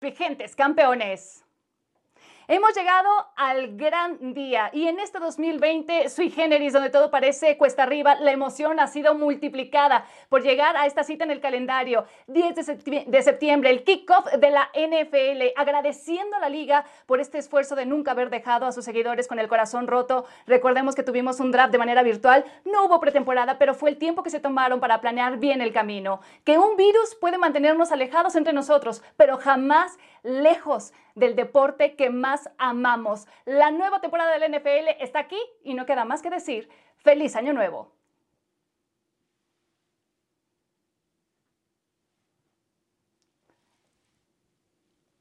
vigentes campeones. Hemos llegado al gran día y en este 2020, sui generis, donde todo parece cuesta arriba, la emoción ha sido multiplicada por llegar a esta cita en el calendario. 10 de septiembre, el kickoff de la NFL, agradeciendo a la liga por este esfuerzo de nunca haber dejado a sus seguidores con el corazón roto. Recordemos que tuvimos un draft de manera virtual, no hubo pretemporada, pero fue el tiempo que se tomaron para planear bien el camino. Que un virus puede mantenernos alejados entre nosotros, pero jamás lejos del deporte que más amamos. La nueva temporada del NFL está aquí y no queda más que decir, feliz año nuevo.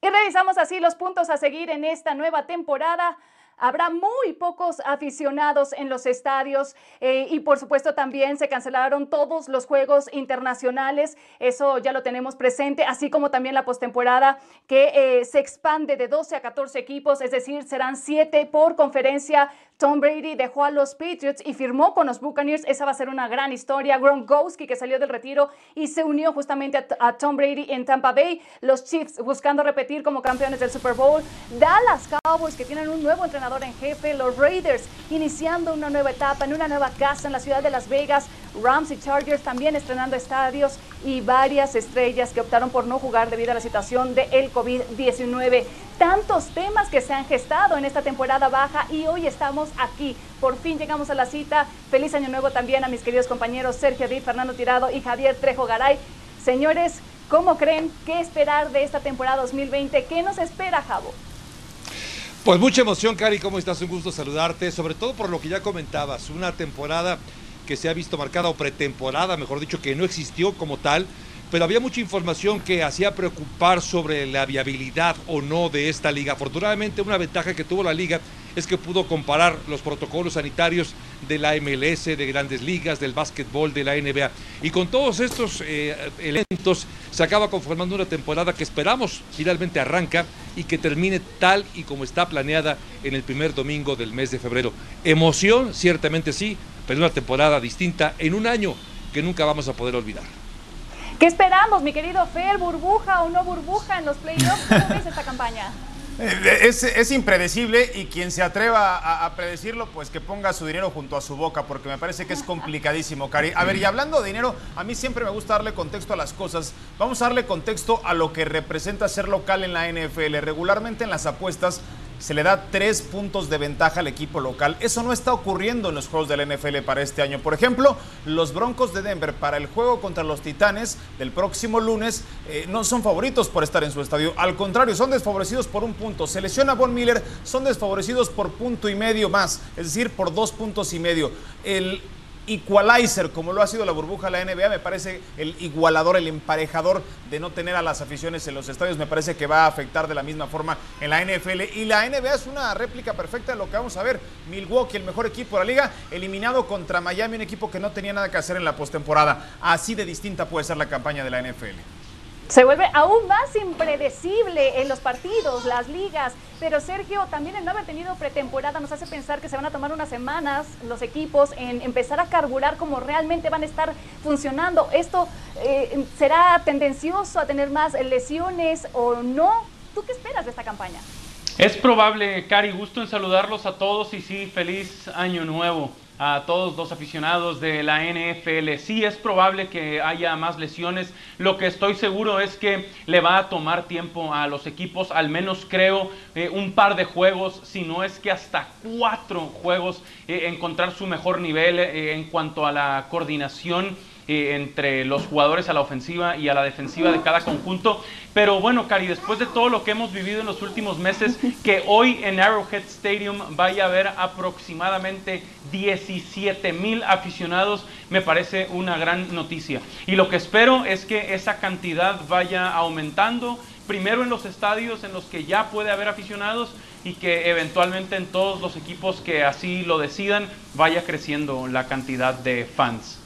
Y revisamos así los puntos a seguir en esta nueva temporada. Habrá muy pocos aficionados en los estadios eh, y por supuesto también se cancelaron todos los juegos internacionales. Eso ya lo tenemos presente, así como también la postemporada que eh, se expande de 12 a 14 equipos, es decir, serán 7 por conferencia. Tom Brady dejó a los Patriots y firmó con los Buccaneers. Esa va a ser una gran historia. Gronkowski que salió del retiro y se unió justamente a, a Tom Brady en Tampa Bay. Los Chiefs buscando repetir como campeones del Super Bowl. Dallas Cowboys que tienen un nuevo entrenador en jefe, los Raiders, iniciando una nueva etapa en una nueva casa en la ciudad de Las Vegas, Rams y Chargers también estrenando estadios y varias estrellas que optaron por no jugar debido a la situación del el COVID-19. Tantos temas que se han gestado en esta temporada baja y hoy estamos aquí. Por fin llegamos a la cita. Feliz año nuevo también a mis queridos compañeros Sergio Díaz, Fernando Tirado y Javier Trejo Garay. Señores, ¿cómo creen? ¿Qué esperar de esta temporada 2020? ¿Qué nos espera, Javo? Pues mucha emoción, Cari, ¿cómo estás? Un gusto saludarte, sobre todo por lo que ya comentabas, una temporada que se ha visto marcada o pretemporada, mejor dicho, que no existió como tal, pero había mucha información que hacía preocupar sobre la viabilidad o no de esta liga. Afortunadamente, una ventaja que tuvo la liga es que pudo comparar los protocolos sanitarios de la MLS, de grandes ligas, del básquetbol, de la NBA. Y con todos estos eh, elementos se acaba conformando una temporada que esperamos finalmente arranca y que termine tal y como está planeada en el primer domingo del mes de febrero. Emoción, ciertamente sí, pero una temporada distinta en un año que nunca vamos a poder olvidar. ¿Qué esperamos, mi querido Fer? ¿Burbuja o no burbuja en los playoffs? ¿Cómo ves esta campaña? Eh, es, es, impredecible y quien se atreva a, a, predecirlo, pues que ponga su dinero junto a su boca, porque me parece que es complicadísimo, Cari. A ver, y hablando de dinero, a mí siempre me gusta darle contexto a las cosas. Vamos a darle contexto a lo que representa ser local en la NFL. Regularmente en las apuestas se le da tres puntos de ventaja al equipo local. Eso no está ocurriendo en los juegos de la NFL para este año. Por ejemplo, los Broncos de Denver para el juego contra los Titanes del próximo lunes eh, no son favoritos por estar en su estadio. Al contrario, son desfavorecidos por un punto. Se lesiona Von Miller, son desfavorecidos por punto y medio más, es decir, por dos puntos y medio. El equalizer, como lo ha sido la burbuja la NBA, me parece el igualador, el emparejador de no tener a las aficiones en los estadios, me parece que va a afectar de la misma forma en la NFL. Y la NBA es una réplica perfecta de lo que vamos a ver. Milwaukee, el mejor equipo de la liga, eliminado contra Miami, un equipo que no tenía nada que hacer en la postemporada. Así de distinta puede ser la campaña de la NFL. Se vuelve aún más impredecible en los partidos, las ligas. Pero Sergio, también el no haber tenido pretemporada nos hace pensar que se van a tomar unas semanas los equipos en empezar a carburar como realmente van a estar funcionando. ¿Esto eh, será tendencioso a tener más lesiones o no? ¿Tú qué esperas de esta campaña? Es probable, Cari, gusto en saludarlos a todos y sí, feliz año nuevo a todos los aficionados de la NFL. Sí es probable que haya más lesiones. Lo que estoy seguro es que le va a tomar tiempo a los equipos, al menos creo eh, un par de juegos, si no es que hasta cuatro juegos, eh, encontrar su mejor nivel eh, en cuanto a la coordinación entre los jugadores a la ofensiva y a la defensiva de cada conjunto. Pero bueno, Cari, después de todo lo que hemos vivido en los últimos meses, que hoy en Arrowhead Stadium vaya a haber aproximadamente 17 mil aficionados, me parece una gran noticia. Y lo que espero es que esa cantidad vaya aumentando, primero en los estadios en los que ya puede haber aficionados y que eventualmente en todos los equipos que así lo decidan vaya creciendo la cantidad de fans.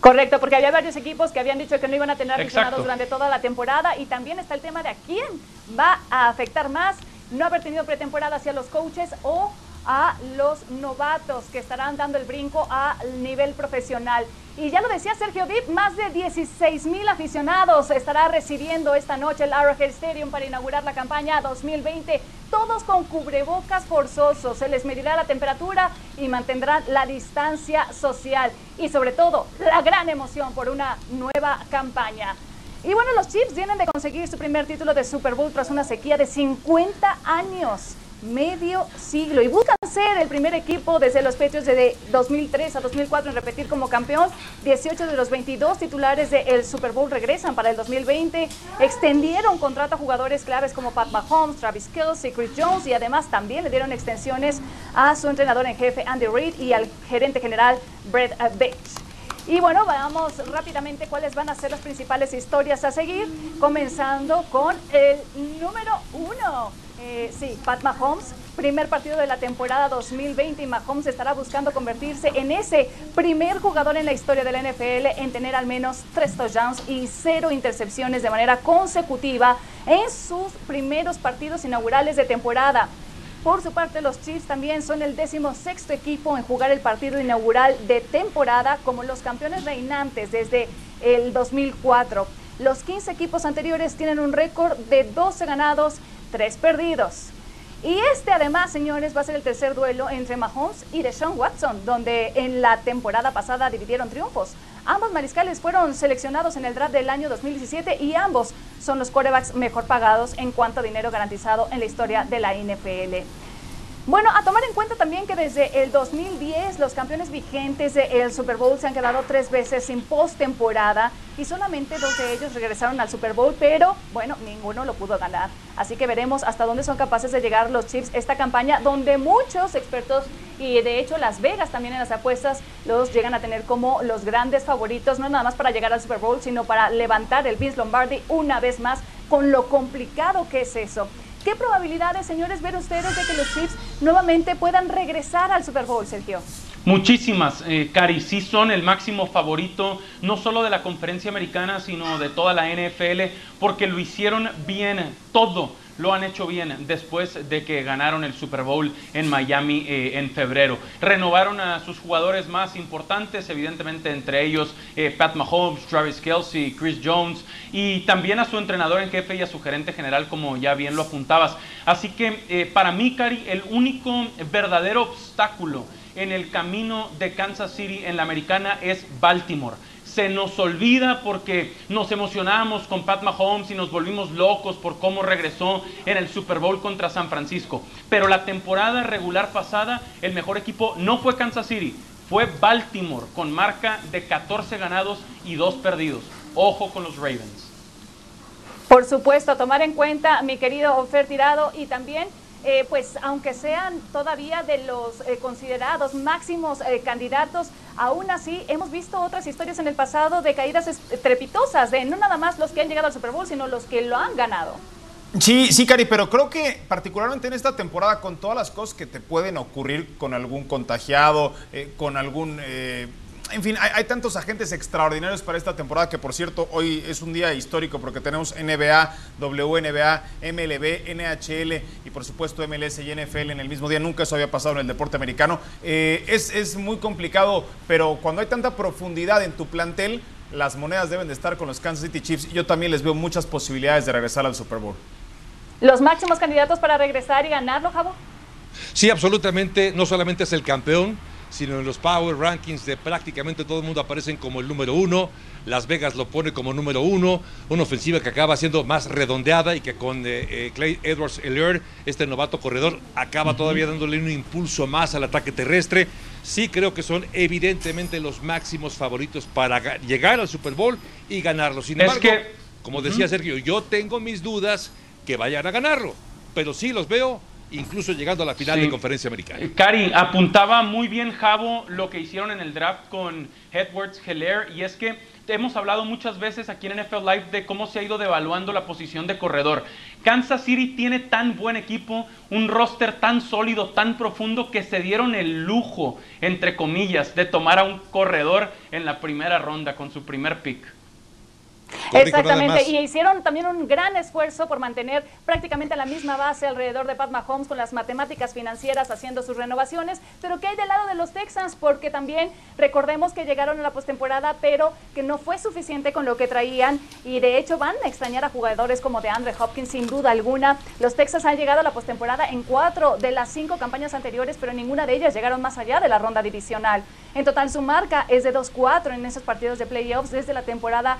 Correcto, porque había varios equipos que habían dicho que no iban a tener aficionados durante toda la temporada y también está el tema de a quién va a afectar más no haber tenido pretemporada hacia los coaches o a los novatos que estarán dando el brinco al nivel profesional. Y ya lo decía Sergio Dip, más de 16 mil aficionados estará recibiendo esta noche el Arrowhead Stadium para inaugurar la campaña 2020. Todos con cubrebocas forzosos. Se les medirá la temperatura y mantendrán la distancia social. Y sobre todo, la gran emoción por una nueva campaña. Y bueno, los Chiefs vienen de conseguir su primer título de Super Bowl tras una sequía de 50 años medio siglo y buscan ser el primer equipo desde los Patriots de 2003 a 2004 en repetir como campeón. 18 de los 22 titulares del Super Bowl regresan para el 2020. Extendieron contrato a jugadores claves como Pat Mahomes, Travis Kelce, Chris Jones y además también le dieron extensiones a su entrenador en jefe Andy Reid y al gerente general Brett Bates. Y bueno, veamos rápidamente cuáles van a ser las principales historias a seguir, comenzando con el número uno. Eh, sí, Pat Mahomes, primer partido de la temporada 2020 y Mahomes estará buscando convertirse en ese primer jugador en la historia de la NFL en tener al menos tres touchdowns y cero intercepciones de manera consecutiva en sus primeros partidos inaugurales de temporada. Por su parte, los Chiefs también son el décimo sexto equipo en jugar el partido inaugural de temporada como los campeones reinantes desde el 2004. Los 15 equipos anteriores tienen un récord de 12 ganados tres perdidos. Y este además, señores, va a ser el tercer duelo entre Mahomes y Deshaun Watson, donde en la temporada pasada dividieron triunfos. Ambos mariscales fueron seleccionados en el draft del año 2017 y ambos son los quarterbacks mejor pagados en cuanto a dinero garantizado en la historia de la NFL. Bueno, a tomar en cuenta también que desde el 2010 los campeones vigentes del Super Bowl se han quedado tres veces sin postemporada y solamente dos de ellos regresaron al Super Bowl, pero bueno, ninguno lo pudo ganar. Así que veremos hasta dónde son capaces de llegar los Chiefs esta campaña, donde muchos expertos y de hecho Las Vegas también en las apuestas los llegan a tener como los grandes favoritos, no nada más para llegar al Super Bowl, sino para levantar el Vince Lombardi una vez más con lo complicado que es eso. ¿Qué probabilidades, señores, ven ustedes de que los Chiefs nuevamente puedan regresar al Super Bowl, Sergio? Muchísimas, eh, Cari, sí son el máximo favorito, no solo de la conferencia americana, sino de toda la NFL, porque lo hicieron bien todo lo han hecho bien después de que ganaron el Super Bowl en Miami eh, en febrero. Renovaron a sus jugadores más importantes, evidentemente entre ellos eh, Pat Mahomes, Travis Kelsey, Chris Jones y también a su entrenador en jefe y a su gerente general, como ya bien lo apuntabas. Así que eh, para mí, Cari, el único verdadero obstáculo en el camino de Kansas City en la americana es Baltimore se nos olvida porque nos emocionamos con Pat Mahomes y nos volvimos locos por cómo regresó en el Super Bowl contra San Francisco. Pero la temporada regular pasada, el mejor equipo no fue Kansas City, fue Baltimore con marca de 14 ganados y 2 perdidos. Ojo con los Ravens. Por supuesto, tomar en cuenta, mi querido Ofer Tirado, y también eh, pues aunque sean todavía de los eh, considerados máximos eh, candidatos, aún así hemos visto otras historias en el pasado de caídas estrepitosas, de no nada más los que han llegado al Super Bowl, sino los que lo han ganado. Sí, sí, Cari, pero creo que particularmente en esta temporada, con todas las cosas que te pueden ocurrir con algún contagiado, con algún en fin, hay, tantos agentes extraordinarios para esta temporada que, por cierto, hoy es un día histórico porque tenemos NBA, WNBA, MLB, NHL y, por supuesto, MLS y NFL en el mismo día. Nunca eso había pasado en el deporte americano. Eh, es, es muy complicado, pero cuando hay tanta profundidad en tu plantel, las monedas deben de estar con los Kansas City Chiefs y yo también les veo muchas posibilidades de regresar al Super Bowl. ¿Los máximos candidatos para regresar y ganarlo, Javo? Sí, absolutamente. No solamente es el campeón, sino en los Power Rankings de prácticamente todo el mundo aparecen como el número uno. Las Vegas lo pone como número uno. Una ofensiva que acaba siendo más redondeada y que con eh, eh, Clay Edwards Heller, este novato corredor, acaba todavía dándole un impulso más al ataque terrestre. Sí creo que son evidentemente los máximos favoritos para llegar al Super Bowl y ganarlo. Sin embargo, como decía Sergio, yo tengo mis dudas que vayan a ganarlo, pero sí los veo incluso llegando a la final de conferencia americana. Eh, Cari, apuntaba muy bien Javo lo que hicieron en el draft con Edwards Heller y es que hemos hablado muchas veces aquí en NFL Live de cómo se ha ido devaluando la posición de corredor. Kansas City tiene tan buen equipo, un roster tan sólido, tan profundo que se dieron el lujo, entre comillas, de tomar a un corredor en la primera ronda con su primer pick. Exactamente, y hicieron también un gran esfuerzo por mantener prácticamente la misma base alrededor de Pat Mahomes con las matemáticas financieras haciendo sus renovaciones, pero ¿qué hay del lado de los Texans? Porque también recordemos que llegaron a la postemporada, pero que no fue suficiente con lo que traían y de hecho van a extrañar a jugadores como de Andre Hopkins sin duda alguna. Los Texans han llegado a la postemporada en cuatro de las cinco campañas anteriores, pero ninguna de ellas llegaron más allá de la ronda divisional. En total su marca es de 2-4 en esos partidos de playoffs desde la temporada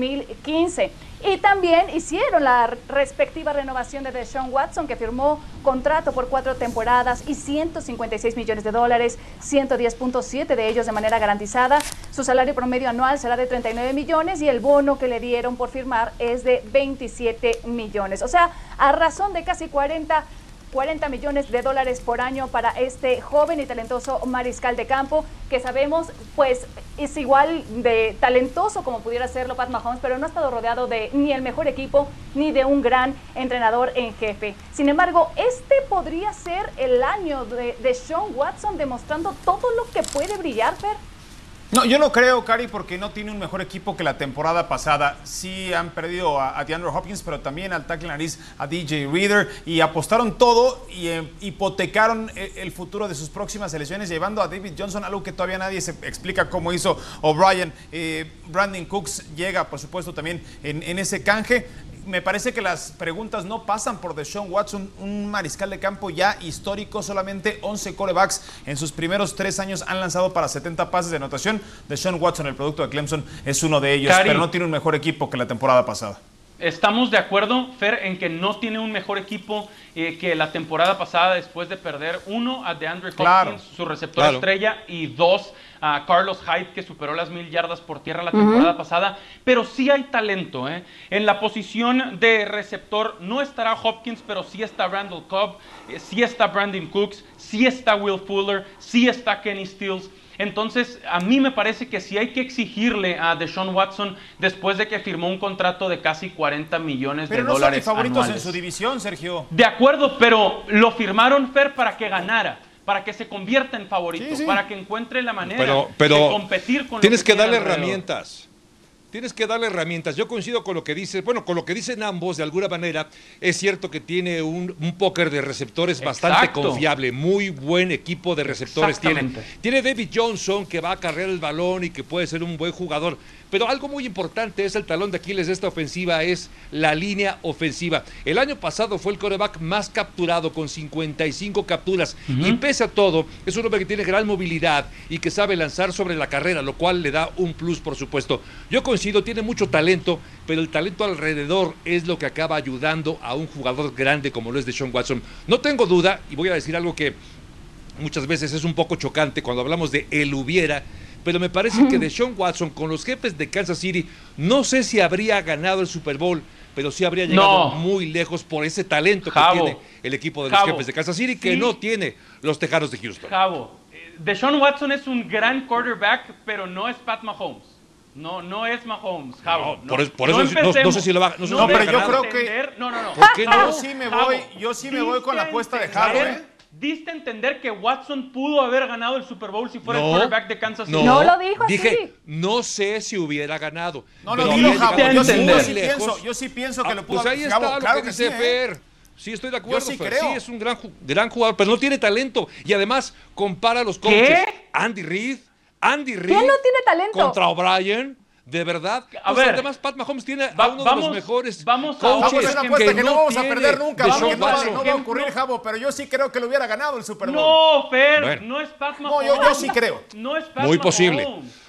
2015. Y también hicieron la respectiva renovación de Deshaun Watson, que firmó contrato por cuatro temporadas y 156 millones de dólares, 110.7 de ellos de manera garantizada. Su salario promedio anual será de 39 millones y el bono que le dieron por firmar es de 27 millones. O sea, a razón de casi 40 40 millones de dólares por año para este joven y talentoso mariscal de campo, que sabemos pues es igual de talentoso como pudiera serlo Pat Mahomes, pero no ha estado rodeado de ni el mejor equipo ni de un gran entrenador en jefe. Sin embargo, este podría ser el año de, de Sean Watson demostrando todo lo que puede brillar, Fer. No, yo no creo, Cari, porque no tiene un mejor equipo que la temporada pasada. Sí han perdido a, DeAndre Hopkins, pero también al tackle nariz a DJ Reader y apostaron todo y eh, hipotecaron el, futuro de sus próximas elecciones, llevando a David Johnson, algo que todavía nadie se explica cómo hizo O'Brien. Eh, Brandon Cooks llega, por supuesto, también en ese canje me parece que las preguntas no pasan por Deshaun Watson, un mariscal de campo ya histórico, solamente 11 corebacks en sus primeros tres años han lanzado para 70 pases de anotación. Deshaun Watson, el producto de Clemson, es uno de ellos, pero no tiene un mejor equipo que la temporada pasada. Estamos de acuerdo, Fer, en que no tiene un mejor equipo eh, que la temporada pasada después de perder uno a DeAndre Hopkins, su receptor estrella, y dos a Carlos Hyde, que superó las mil yardas por tierra la temporada pasada. Pero sí hay talento. ¿eh? En la posición de receptor no estará Hopkins, pero sí está Randall Cobb, eh, sí está Brandon Cooks, sí está Will Fuller, sí está Kenny Stills. Entonces, a mí me parece que si hay que exigirle a Deshaun Watson después de que firmó un contrato de casi 40 millones de dólares. Pero no son favoritos en su división, Sergio. De acuerdo, pero lo firmaron Fer para que ganara para que se convierta en favorito, para que encuentre la manera de competir con Tienes que, que darle herramientas. Tienes que darle herramientas. Yo coincido con lo que dice, bueno, con lo que dicen ambos, de alguna manera, es cierto que tiene un, póker de receptores bastante confiable, muy buen equipo de receptores tiene. Tiene David Johnson que va a cargar el balón y que puede ser un buen jugador. Pero algo muy importante es el talón de Aquiles de esta ofensiva, es la línea ofensiva. El año pasado fue el coreback más capturado con 55 capturas. Y pese a todo, es un hombre que tiene gran movilidad y que sabe lanzar sobre la carrera, lo cual le da un plus, por supuesto. Yo coincido, tiene mucho talento, pero el talento alrededor es lo que acaba ayudando a un jugador grande como lo es de Sean Watson. No tengo duda, y voy a decir algo que muchas veces es un poco chocante cuando hablamos de él hubiera pero me parece que de Sean Watson con los jefes de Kansas City, no sé si habría ganado el Super Bowl, pero sí habría llegado muy lejos por ese talento que tiene el equipo de los jefes de Kansas City, que no tiene los Tejanos de Houston. Cabo, eh, Deshaun Watson es un gran quarterback, pero no es Pat Mahomes. No, no es Mahomes, Javo. No, por, eso no, sé si lo va No, no pero yo creo que. No, no, no. ¿Por qué no? Yo sí me voy, yo sí me voy con la apuesta de Javo, ¿eh? Diste a entender que Watson pudo haber ganado el Super Bowl si fuera el quarterback de Kansas City. No, lo dijo así. Dije, no sé si hubiera ganado. No, no, no, yo, sí, yo, sí pienso, yo sí pienso que lo pudo Pues ahí está lo que dice ¿eh? Fer. Sí, estoy de acuerdo. Yo sí, Fer. sí es un gran, gran jugador, pero no tiene talento. Y además, compara a los coaches. ¿Qué? Andy Reid, Andy Reid. ¿Quién no tiene talento? Contra O'Brien. De verdad. A pues ver, además, Pat Mahomes tiene a uno de los mejores vamos coaches a, vamos que, que, no vamos a perder nunca. Vamos, no, va, no va a ocurrir, Javo, pero yo sí creo que lo hubiera ganado el Super Bowl. No, Fer, no es Pat Mahomes. No, yo, yo sí creo. No es Pat Muy posible.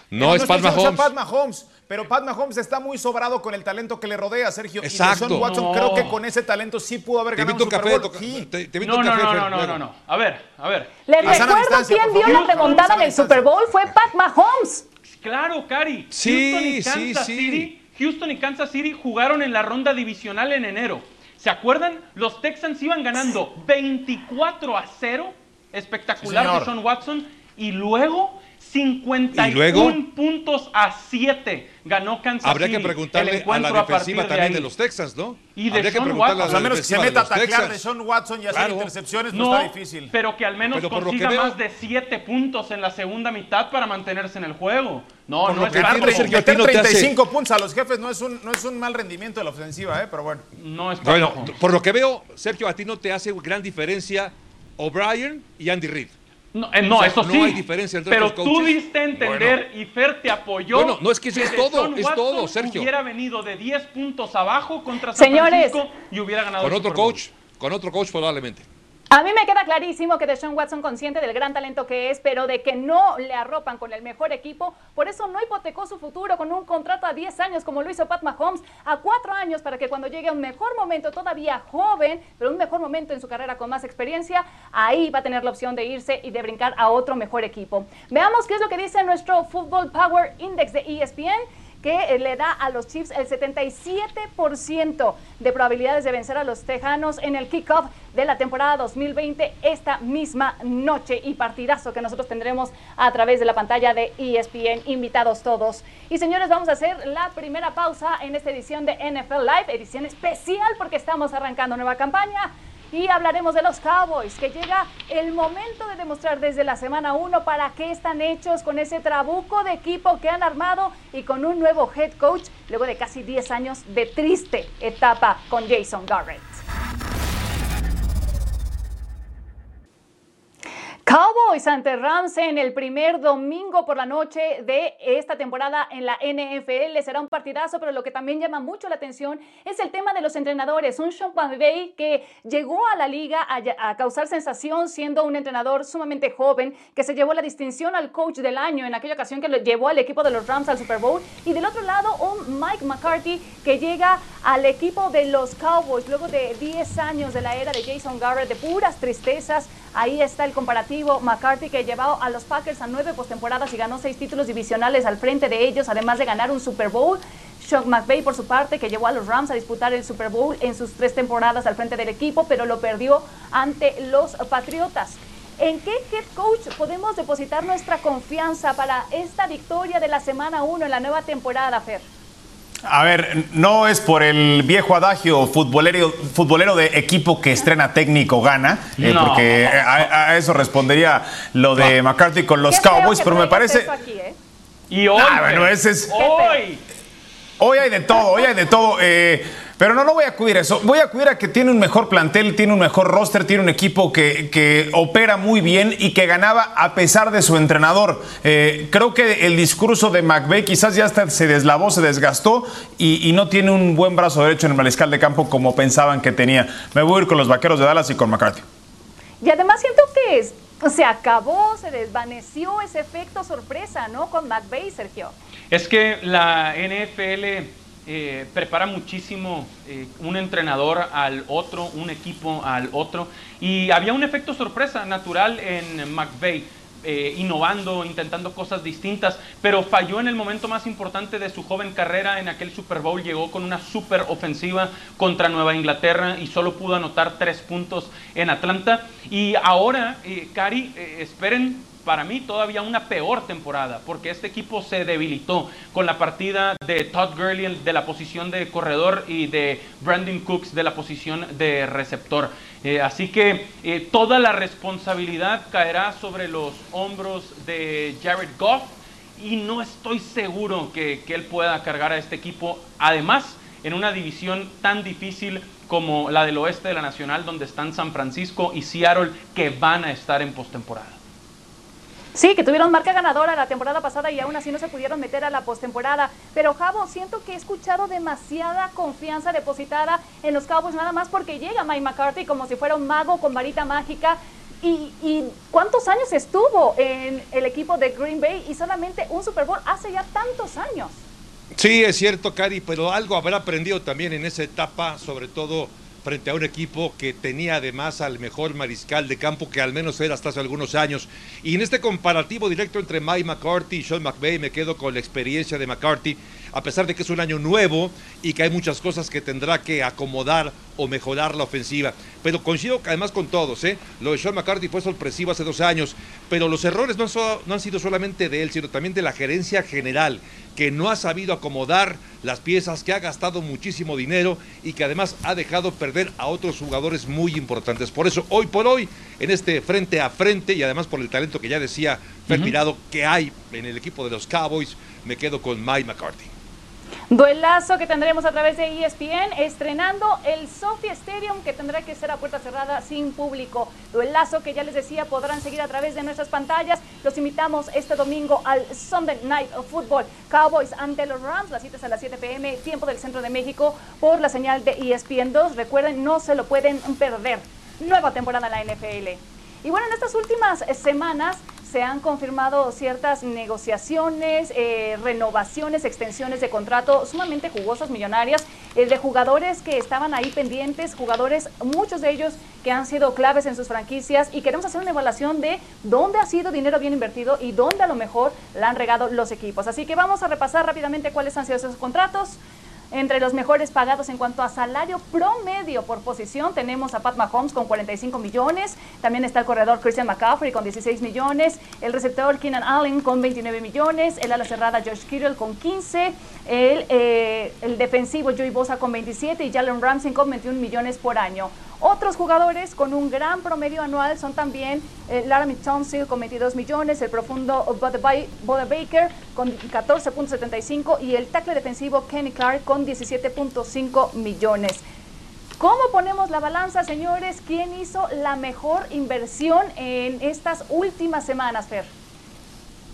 No, es Pat Mahomes. Pat Mahomes. Pero Pat Mahomes está muy sobrado con el talento que le rodea, Sergio. Exacto. Y Sean Watson creo que con ese talento sí pudo haber ganado un Super Bowl. Sí. Te, te no, no, no, no, no, no, A ver, a ver. Les recuerdo quién dio la remontada en el Super Bowl. Fue Pat Mahomes. Claro, Cari. Sí, Houston y Kansas sí, City, Houston y Kansas City jugaron en la ronda divisional en enero. ¿Se acuerdan? Los Texans iban ganando 24 a 0. Espectacular de Sean Watson. Y luego 51 puntos a 7 ganó Kansas Habría que preguntarle a la defensiva también de, los Texans, ¿no? Y de Habría que preguntarle a, a menos que se meta a taclear de Sean Watson y hacer intercepciones, no, está difícil. Pero que al menos consiga más de 7 puntos en la segunda mitad para mantenerse en el juego. No, no es fácil. Meter 35 puntos a los jefes no es, un, no es un mal rendimiento de la ofensiva, ¿eh? pero bueno. No es Bueno, por lo que veo, Sergio, a ti no te hace gran diferencia O'Brien y Andy Reid. No, eh, no eso sí. No hay diferencia entre Pero tú diste entender y Fer te apoyó. Bueno, no es que, es todo, es todo, Sergio. hubiera venido de 10 puntos abajo contra San Señores, Francisco y hubiera ganado Con otro coach, con otro coach probablemente. A mí me queda clarísimo que Deshaun Watson, consciente del gran talento que es, pero de que no le arropan con el mejor equipo, por eso no hipotecó su futuro con un contrato a 10 años como lo hizo Pat Mahomes, a 4 años para que cuando llegue un mejor momento, todavía joven, pero un mejor momento en su carrera con más experiencia, ahí va a tener la opción de irse y de brincar a otro mejor equipo. Veamos qué es lo que dice nuestro Football Power Index de ESPN que le da a los Chiefs el 77% de probabilidades de vencer a los Tejanos en el kickoff de la temporada 2020 esta misma noche y partidazo que nosotros tendremos a través de la pantalla de ESPN, invitados todos. Y señores, vamos a hacer la primera pausa en esta edición de NFL Live, edición especial porque estamos arrancando nueva campaña y hablaremos de los Cowboys, que llega el momento de demostrar desde la semana 1 para qué están hechos con ese trabuco de equipo que han armado y con un nuevo head coach luego de casi 10 años de triste etapa con Jason Garrett. Cowboys ante Rams en el primer domingo por la noche de esta temporada en la NFL. Será un partidazo, pero lo que también llama mucho la atención es el tema de los entrenadores. Un Sean McVay que llegó a la liga a, causar sensación siendo un entrenador sumamente joven, que se llevó la distinción al coach del año en aquella ocasión que lo llevó al equipo de los Rams al Super Bowl. Y del otro lado, un Mike McCarthy que llega al equipo de los Cowboys luego de 10 años de la era de Jason Garrett, de puras tristezas. Ahí está el comparativo McCarthy que llevó a los Packers a nueve postemporadas y ganó seis títulos divisionales al frente de ellos, además de ganar un Super Bowl. Sean McVay, por su parte, que llevó a los Rams a disputar el Super Bowl en sus tres temporadas al frente del equipo, pero lo perdió ante los Patriotas. ¿En qué head coach podemos depositar nuestra confianza para esta victoria de la semana 1 en la nueva temporada, Fer? A ver, no es por el viejo adagio futbolero, futbolero de equipo que estrena técnico gana, eh, porque a, eso respondería lo de McCarthy con los Cowboys, pero me parece... ¿eh? Y hoy, ah, bueno, ese es... hoy. Hoy hay de todo, hoy hay de todo. Eh, pero no, no voy a acudir a eso. Voy a acudir a que tiene un mejor plantel, tiene un mejor roster, tiene un equipo que, opera muy bien y que ganaba a pesar de su entrenador. Eh, creo que el discurso de McVeigh quizás ya hasta se deslavó, se desgastó y, no tiene un buen brazo derecho en el mariscal de campo como pensaban que tenía. Me voy a ir con los vaqueros de Dallas y con McCarthy. Y además siento que se acabó, se desvaneció ese efecto sorpresa, ¿no? Con McVeigh, Sergio. Es que la NFL eh, prepara muchísimo eh, un entrenador al otro, un equipo al otro. Y había un efecto sorpresa natural en McVeigh. Eh, innovando, intentando cosas distintas, pero falló en el momento más importante de su joven carrera en aquel Super Bowl. Llegó con una super ofensiva contra Nueva Inglaterra y solo pudo anotar tres puntos en Atlanta. Y ahora, Cari, esperen para mí todavía una peor temporada, porque este equipo se debilitó con la partida de Todd Gurley de la posición de corredor y de Brandon Cooks de la posición de receptor. Eh, así que eh, toda la responsabilidad caerá sobre los hombros de Jared Goff y no estoy seguro que, que él pueda cargar a este equipo. Además, en una división tan difícil como la del oeste de la Nacional, donde están San Francisco y Seattle, que van a estar en postemporada. Sí, que tuvieron marca ganadora la temporada pasada y aún así no se pudieron meter a la postemporada. Pero Javo, siento que he escuchado demasiada confianza depositada en los Cowboys nada más porque llega Mike McCarthy como si fuera un mago con varita mágica. ¿Y, y cuántos años estuvo en el equipo de Green Bay y solamente un Super Bowl hace ya tantos años? Sí, es cierto, Cari, pero algo habrá aprendido también en esa etapa, sobre todo frente a un equipo que tenía además al mejor mariscal de campo que al menos era hasta hace algunos años. Y en este comparativo directo entre Mike McCarthy y Sean McVay me quedo con la experiencia de McCarthy. A pesar de que es un año nuevo y que hay muchas cosas que tendrá que acomodar o mejorar la ofensiva. Pero coincido además con todos, ¿eh? Lo de Sean McCarthy fue sorpresivo hace dos años, pero los errores no, no han sido solamente de él, sino también de la gerencia general, que no ha sabido acomodar las piezas, que ha gastado muchísimo dinero y que además ha dejado perder a otros jugadores muy importantes. Por eso, hoy por hoy, en este frente a frente y además por el talento que ya decía Fer que hay en el equipo de los Cowboys, me quedo con Mike McCarthy. Duelazo que tendremos a través de ESPN, estrenando el Sophie Stadium que tendrá que ser a puerta cerrada sin público. Duelazo que ya les decía podrán seguir a través de nuestras pantallas. Los invitamos este domingo al Sunday Night Football. Cowboys ante los Rams, las citas a las 7 pm, tiempo del centro de México, por la señal de ESPN 2. Recuerden, no se lo pueden perder. Nueva temporada en la NFL. Y bueno, en estas últimas semanas se han confirmado ciertas negociaciones, eh, renovaciones, extensiones de contrato sumamente jugosas, millonarias, eh, de jugadores que estaban ahí pendientes, jugadores, muchos de ellos que han sido claves en sus franquicias y queremos hacer una evaluación de dónde ha sido dinero bien invertido y dónde a lo mejor la han regado los equipos. Así que vamos a repasar rápidamente cuáles han sido esos contratos. Entre los mejores pagados en cuanto a salario promedio por posición tenemos a Pat Mahomes con 45 millones, también está el corredor Christian McCaffrey con 16 millones, el receptor Keenan Allen con 29 millones, el ala cerrada Josh Kittle con 15, el, eh, el defensivo Joey Bosa con 27 y Jalen Ramsey con 21 millones por año. Otros jugadores con un gran promedio anual son también eh, Laramie Thompson con 22 millones, el profundo Bode Baker con 14.75 y el tackle defensivo Kenny Clark con 17.5 millones. ¿Cómo ponemos la balanza, señores? ¿Quién hizo la mejor inversión en estas últimas semanas, Fer?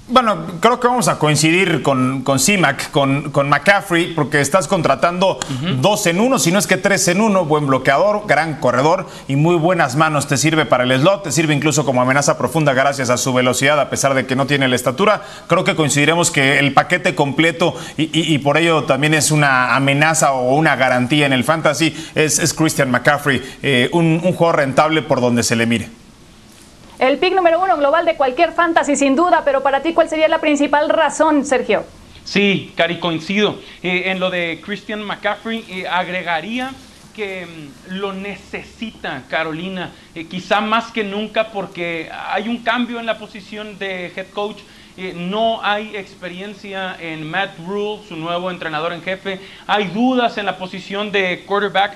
Bueno, creo que vamos a coincidir con, con CIMAC, con, con McCaffrey, porque estás contratando dos en uno, si no es que tres en uno. Buen bloqueador, gran corredor y muy buenas manos. Te sirve para el slot, te sirve incluso como amenaza profunda gracias a su velocidad, a pesar de que no tiene la estatura. Creo que coincidiremos que el paquete completo y, por ello también es una amenaza o una garantía en el fantasy es, Christian McCaffrey, eh, un, un jugador rentable por donde se le mire. El pick número uno global de cualquier fantasy, sin duda, pero para ti, ¿cuál sería la principal razón, Sergio? Sí, Cari, coincido. Eh, en lo de Christian McCaffrey, eh, agregaría que mm, lo necesita Carolina, eh, quizá más que nunca porque hay un cambio en la posición de head coach. no hay experiencia en Matt Rule, su nuevo entrenador en jefe. Hay dudas en la posición de quarterback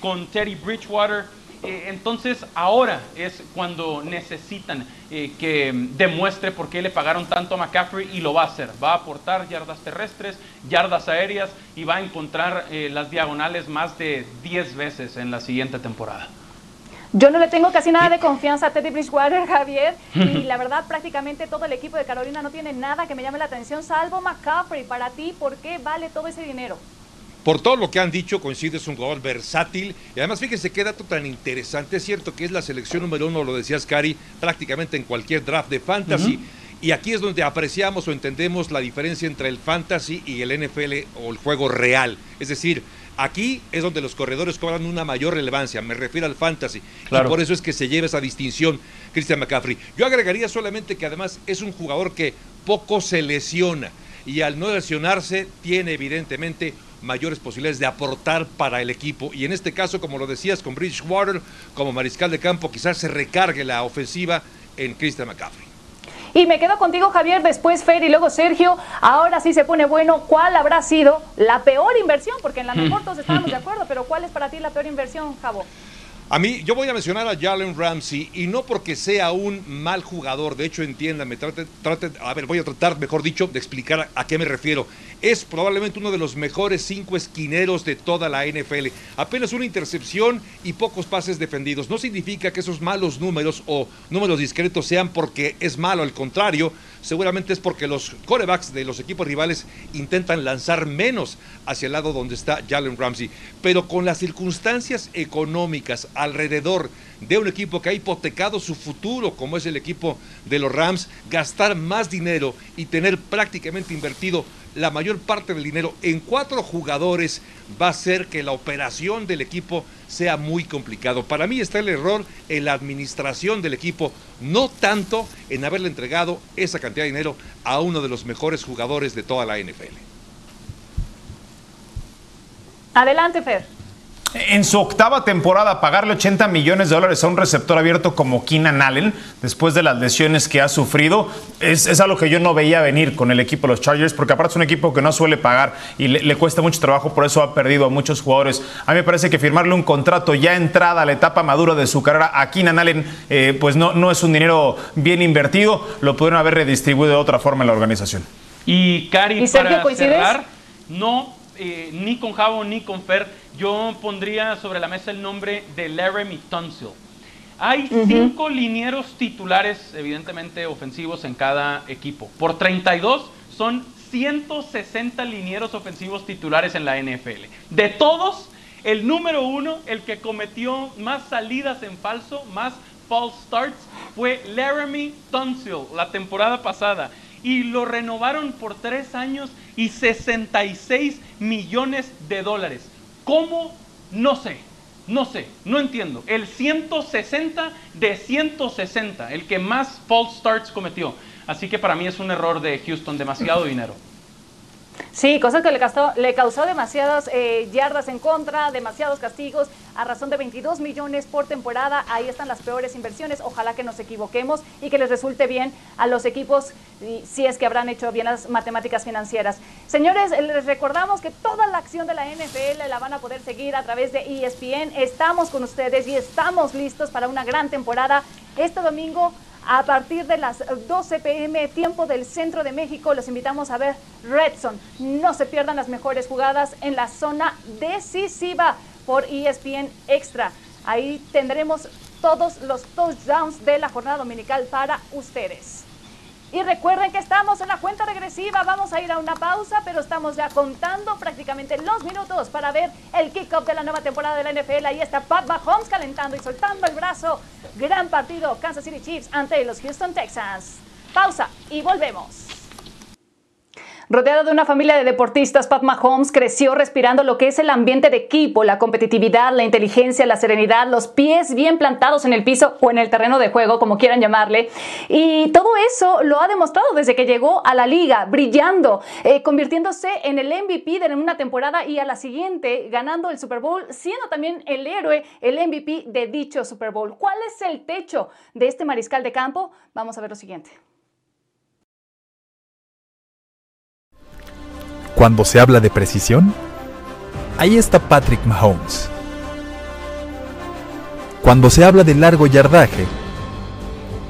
con Teddy Bridgewater. Eh, entonces ahora es cuando necesitan eh, que demuestre por qué le pagaron tanto a McCaffrey y lo va a hacer. Va a aportar yardas terrestres, yardas aéreas y va a encontrar eh, las diagonales más de 10 veces en la siguiente temporada. Yo no le tengo casi nada de confianza a Teddy Bridgewater, Javier, y la verdad prácticamente todo el equipo de Carolina no tiene nada que me llame la atención, salvo McCaffrey. Para ti, ¿por qué vale todo ese dinero? Por todo lo que han dicho, coincide, es un jugador versátil. Y además, fíjese qué dato tan interesante. Es cierto que es la selección número uno, lo decías, Cari, prácticamente en cualquier draft de fantasy. Y aquí es donde apreciamos o entendemos la diferencia entre el fantasy y el NFL o el juego real. Es decir, aquí es donde los corredores cobran una mayor relevancia. Me refiero al fantasy. Y por eso es que se lleva esa distinción, Christian McCaffrey. Yo agregaría solamente que además es un jugador que poco se lesiona. Y al no lesionarse, tiene evidentemente mayores posibilidades de aportar para el equipo. Y en este caso, como lo decías, con Bridgewater como mariscal de campo, quizás se recargue la ofensiva en Christian McCaffrey. Y me quedo contigo, Javier, después Fer y luego Sergio. Ahora sí se pone bueno. ¿Cuál habrá sido la peor inversión? Porque en la mejor todos estábamos de acuerdo, pero ¿cuál es para ti la peor inversión, Javo? A mí, yo voy a mencionar a Jalen Ramsey y no porque sea un mal jugador, de hecho, entiéndame, trate, trate, a ver, voy a tratar, mejor dicho, de explicar a, qué me refiero. Es probablemente uno de los mejores cinco esquineros de toda la NFL. Apenas una intercepción y pocos pases defendidos. No significa que esos malos números o números discretos sean porque es malo, al contrario, seguramente es porque los corebacks de los equipos rivales intentan lanzar menos hacia el lado donde está Jalen Ramsey. Pero con las circunstancias económicas, alrededor de un equipo que ha hipotecado su futuro, como es el equipo de los Rams, gastar más dinero y tener prácticamente invertido la mayor parte del dinero en cuatro jugadores va a hacer que la operación del equipo sea muy complicado. Para mí está el error en la administración del equipo, no tanto en haberle entregado esa cantidad de dinero a uno de los mejores jugadores de toda la NFL. Adelante, Fer. En su octava temporada, pagarle 80 millones de dólares a un receptor abierto como Keenan Allen, después de las lesiones que ha sufrido, es, algo que yo no veía venir con el equipo de los Chargers, porque aparte es un equipo que no suele pagar y le, cuesta mucho trabajo, por eso ha perdido a muchos jugadores. A mí me parece que firmarle un contrato ya entrada a la etapa madura de su carrera a Keenan Allen, eh, pues no, no es un dinero bien invertido, lo pudieron haber redistribuido de otra forma en la organización. Y Cari, para cerrar, no, eh, ni con Javo ni con Fer, yo pondría sobre la mesa el nombre de Laramie Tunsil. Hay cinco linieros titulares, evidentemente ofensivos en cada equipo. Por 32 son 160 linieros ofensivos titulares en la NFL. De todos, el número uno, el que cometió más salidas en falso, más false starts, fue Laramie Tunsil la temporada pasada. Y lo renovaron por tres años y 66 millones de dólares. ¿Cómo? No sé. No sé, no entiendo. El 160 de 160, el que más false starts cometió. Así que para mí es un error de Houston, demasiado dinero. Sí, cosas que le causó, le causó demasiadas eh, yardas en contra, demasiados castigos, a razón de 22 millones por temporada. Ahí están las peores inversiones. Ojalá que nos equivoquemos y que les resulte bien a los equipos si es que habrán hecho bien las matemáticas financieras. Señores, les recordamos que toda la acción de la NFL la van a poder seguir a través de ESPN. Estamos con ustedes y estamos listos para una gran temporada. Este domingo a partir de las 12 pm, tiempo del centro de México. Los invitamos a ver Redson. No se pierdan las mejores jugadas en la zona decisiva por ESPN Extra. Ahí tendremos todos los touchdowns de la jornada dominical para ustedes. Y recuerden que estamos en la cuenta regresiva, vamos a ir a una pausa, pero estamos ya contando prácticamente los minutos para ver el kickoff de la nueva temporada de la NFL. Ahí está Pat Mahomes calentando y soltando el brazo. Gran partido, Kansas City Chiefs ante los Houston Texans. Pausa y volvemos. Rodeado de una familia de deportistas, Pat Mahomes creció respirando lo que es el ambiente de equipo, la competitividad, la inteligencia, la serenidad, los pies bien plantados en el piso o en el terreno de juego, como quieran llamarle. Y todo eso lo ha demostrado desde que llegó a la liga, brillando, eh, convirtiéndose en el MVP de una temporada y a la siguiente ganando el Super Bowl, siendo también el héroe, el MVP de dicho Super Bowl. ¿Cuál es el techo de este mariscal de campo? Vamos a ver lo siguiente. Cuando se habla de precisión, ahí está Patrick Mahomes. Cuando se habla de largo yardaje,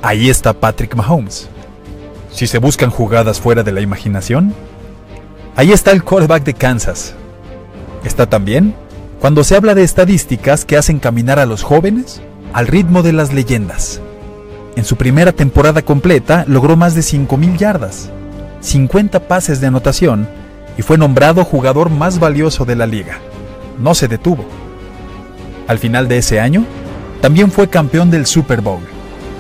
ahí está Patrick Mahomes. Si se buscan jugadas fuera de la imaginación, ahí está el quarterback de Kansas. Está también cuando se habla de estadísticas que hacen caminar a los jóvenes al ritmo de las leyendas. En su primera temporada completa logró más de 5.000 yardas, 50 pases de anotación y fue nombrado jugador más valioso de la liga. No se detuvo. Al final de ese año, también fue campeón del Super Bowl,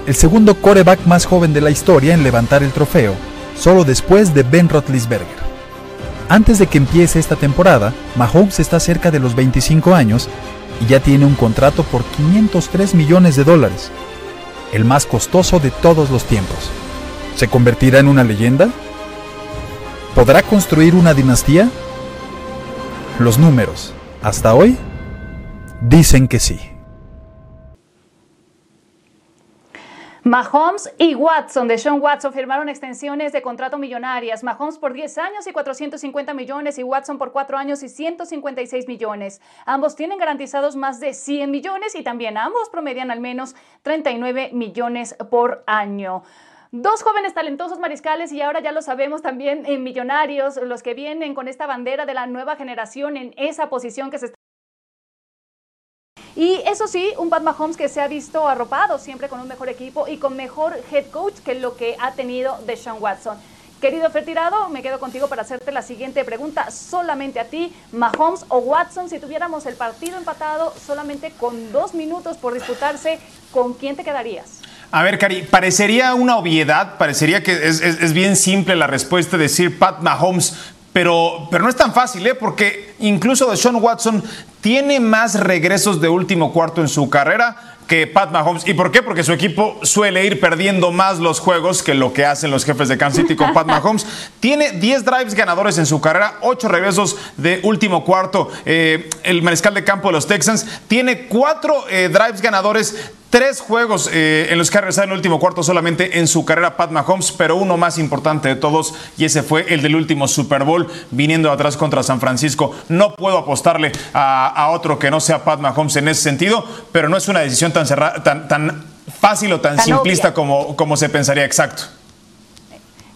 el segundo coreback más joven de la historia en levantar el trofeo, solo después de Ben Roethlisberger. Antes de que empiece esta temporada, Mahomes está cerca de los 25 años y ya tiene un contrato por 503 millones de dólares, el más costoso de todos los tiempos. ¿Se convertirá en una leyenda? ¿Podrá construir una dinastía? Los números, hasta hoy, dicen que sí. Mahomes y Watson de Sean Watson firmaron extensiones de contrato millonarias. Mahomes por 10 años y 450 millones y Watson por 4 años y 156 millones. Ambos tienen garantizados más de 100 millones y también ambos promedian al menos 39 millones por año. Dos jóvenes talentosos mariscales y ahora ya lo sabemos también en millonarios, los que vienen con esta bandera de la nueva generación en esa posición que se está... Y eso sí, un Pat Mahomes que se ha visto arropado siempre con un mejor equipo y con mejor head coach que lo que ha tenido de Sean Watson. Querido Fertirado, me quedo contigo para hacerte la siguiente pregunta. Solamente a ti, Mahomes o Watson, si tuviéramos el partido empatado solamente con dos minutos por disputarse, ¿con quién te quedarías? A ver, Cari, parecería una obviedad, parecería que es, bien simple la respuesta de decir Pat Mahomes, pero, pero no es tan fácil, ¿eh? porque incluso Sean Watson tiene más regresos de último cuarto en su carrera que Pat Mahomes. ¿Y por qué? Porque su equipo suele ir perdiendo más los juegos que lo que hacen los jefes de Kansas City con Pat Mahomes. Tiene 10 drives ganadores en su carrera, 8 regresos de último cuarto. Eh, el mariscal de campo de los Texans tiene 4 eh, drives ganadores Tres juegos eh, en los que ha regresado en el último cuarto solamente en su carrera Pat Mahomes, pero uno más importante de todos y ese fue el del último Super Bowl viniendo atrás contra San Francisco. No puedo apostarle a, otro que no sea Pat Mahomes en ese sentido, pero no es una decisión tan, tan, tan fácil o tan, simplista como, como se pensaría exacto.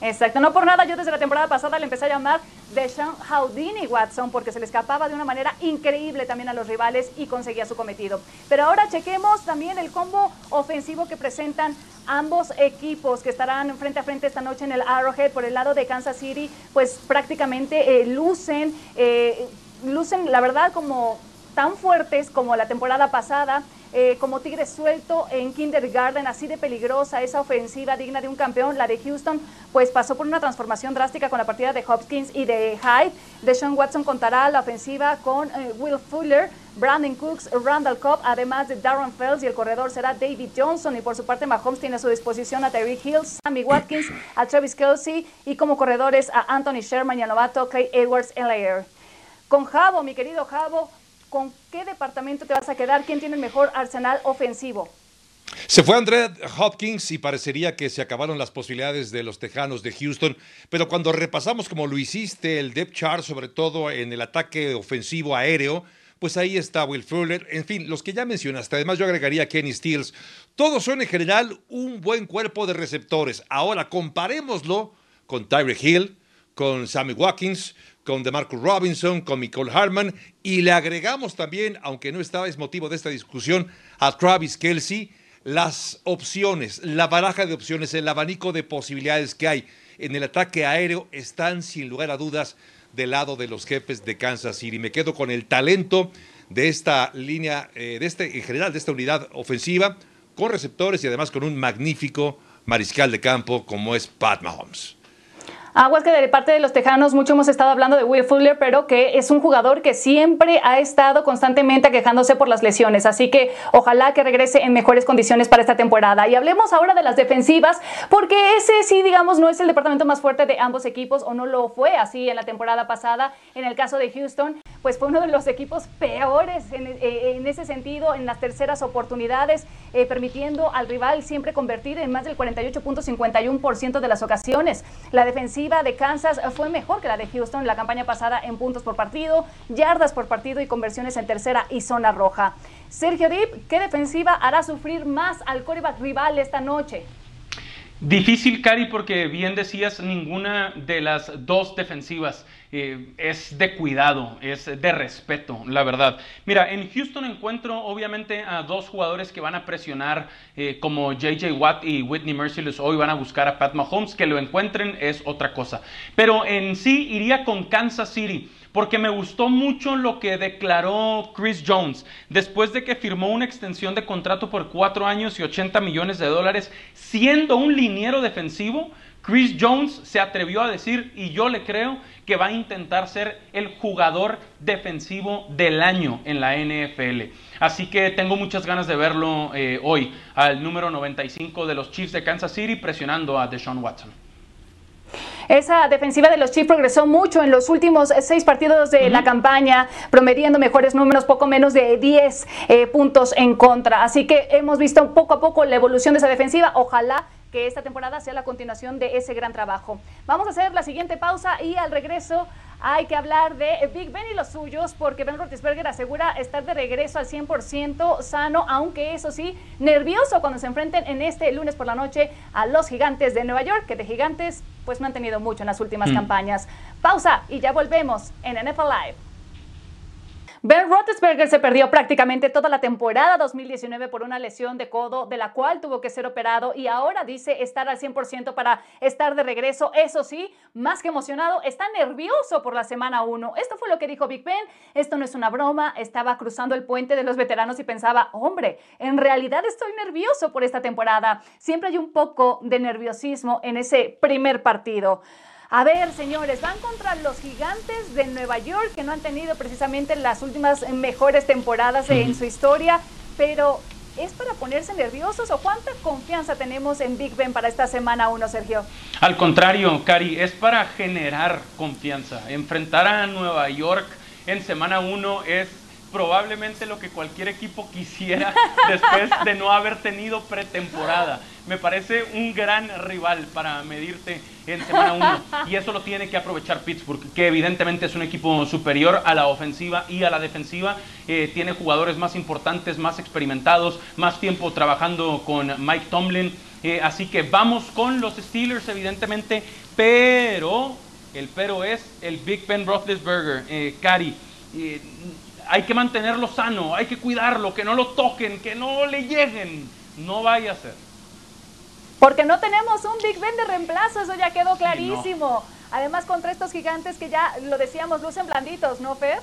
Exacto, no por nada yo desde la temporada pasada le empecé a llamar de Sean Houdini Watson porque se le escapaba de una manera increíble también a los rivales y conseguía su cometido. Pero ahora chequemos también el combo ofensivo que presentan ambos equipos que estarán frente a frente esta noche en el Arrowhead por el lado de Kansas City, pues prácticamente eh, lucen, eh, lucen la verdad como tan fuertes como la temporada pasada. Eh, como tigre suelto en kindergarten, así de peligrosa esa ofensiva digna de un campeón. La de Houston, pues pasó por una transformación drástica con la partida de Hopkins y de Hyde. Deshaun Watson contará la ofensiva con eh, Will Fuller, Brandon Cooks, Randall Cobb, además de Darren Fells y el corredor será David Johnson. Y por su parte, Mahomes tiene a su disposición a Tyreek Hill, Sammy Watkins, a Travis Kelsey y como corredores a Anthony Sherman y al novato Clay Edwards en la air. Con Javo, mi querido Javo, ¿con qué departamento te vas a quedar? ¿Quién tiene el mejor arsenal ofensivo? Se fue André Hopkins y parecería que se acabaron las posibilidades de los Tejanos de Houston, pero cuando repasamos como lo hiciste el depth chart, sobre todo en el ataque ofensivo aéreo, pues ahí está Will Fuller, en fin, los que ya mencionaste, además yo agregaría Kenny Stills, todos son en general un buen cuerpo de receptores. Ahora comparémoslo con Tyreek Hill, con Sammy Watkins, con DeMarcus Robinson, con Nicole Hartman y le agregamos también, aunque no estaba es motivo de esta discusión, a Travis Kelsey, las opciones, la baraja de opciones, el abanico de posibilidades que hay en el ataque aéreo están sin lugar a dudas del lado de los jefes de Kansas City. Me quedo con el talento de esta línea, eh, de este, en general, de esta unidad ofensiva, con receptores y además con un magnífico mariscal de campo como es Pat Mahomes. Aguas que de parte de los Tejanos mucho hemos estado hablando de Will Fuller, pero que es un jugador que siempre ha estado constantemente quejándose por las lesiones. Así que ojalá que regrese en mejores condiciones para esta temporada. Y hablemos ahora de las defensivas, porque ese sí, digamos, no es el departamento más fuerte de ambos equipos, o no lo fue así en la temporada pasada. En el caso de Houston, pues fue uno de los equipos peores en, eh, ese sentido, en las terceras oportunidades, eh, permitiendo al rival siempre convertir en más del 48.51% de las ocasiones. La defensiva de Kansas fue mejor que la de Houston la campaña pasada en puntos por partido, yardas por partido y conversiones en tercera y zona roja. Sergio Dip, ¿qué defensiva hará sufrir más al coreback rival esta noche? Difícil, Cari, porque bien decías, ninguna de las dos defensivas eh, es de cuidado, es de respeto, la verdad. Mira, en Houston encuentro obviamente a dos jugadores que van a presionar eh, como JJ Watt y Whitney Merciless hoy van a buscar a Pat Mahomes, que lo encuentren es otra cosa. Pero en sí iría con Kansas City porque me gustó mucho lo que declaró Chris Jones después de que firmó una extensión de contrato por cuatro años y 80 millones de dólares, siendo un liniero defensivo. Chris Jones se atrevió a decir, y yo le creo, que va a intentar ser el jugador defensivo del año en la NFL. Así que tengo muchas ganas de verlo eh, hoy al número 95 de los Chiefs de Kansas City presionando a Deshaun Watson. Esa defensiva de los Chiefs progresó mucho en los últimos seis partidos de la campaña, promediando mejores números, poco menos de 10 eh, puntos en contra. Así que hemos visto poco a poco la evolución de esa defensiva. Ojalá que esta temporada sea la continuación de ese gran trabajo. Vamos a hacer la siguiente pausa y al regreso hay que hablar de Big Ben y los suyos porque Ben Roethlisberger asegura estar de regreso al 100% sano, aunque eso sí, nervioso cuando se enfrenten en este lunes por la noche a los gigantes de Nueva York, que de gigantes pues no han tenido mucho en las últimas mm. campañas. Pausa y ya volvemos en NFL Live. Ben Roethlisberger se perdió prácticamente toda la temporada 2019 por una lesión de codo de la cual tuvo que ser operado y ahora dice estar al 100% para estar de regreso. Eso sí, más que emocionado, está nervioso por la semana 1. Esto fue lo que dijo Big Ben. Esto no es una broma. Estaba cruzando el puente de los veteranos y pensaba, hombre, en realidad estoy nervioso por esta temporada. Siempre hay un poco de nerviosismo en ese primer partido. A ver, señores, van contra los gigantes de Nueva York, que no han tenido precisamente las últimas mejores temporadas en su historia, pero ¿Es para ponerse nerviosos o cuánta confianza tenemos en Big Ben para esta semana 1, Sergio? Al contrario, Cari, es para generar confianza. Enfrentar a Nueva York en semana 1 es probablemente lo que cualquier equipo quisiera después de no haber tenido pretemporada. Me parece un gran rival para medirte en semana 1 y eso lo tiene que aprovechar Pittsburgh, que evidentemente es un equipo superior a la ofensiva y a la defensiva. Eh, tiene jugadores más importantes, más experimentados, más tiempo trabajando con Mike Tomlin. Eh, así que vamos con los Steelers, evidentemente, pero el pero es el Big Ben Roethlisberger, eh, Cari. Eh, hay que mantenerlo sano, hay que cuidarlo, que no lo toquen, que no le lleguen. No vaya a ser. Porque no tenemos un Big Ben de reemplazo, eso ya quedó clarísimo. Además, contra estos gigantes que ya lo decíamos, lucen blanditos, ¿no, Fer?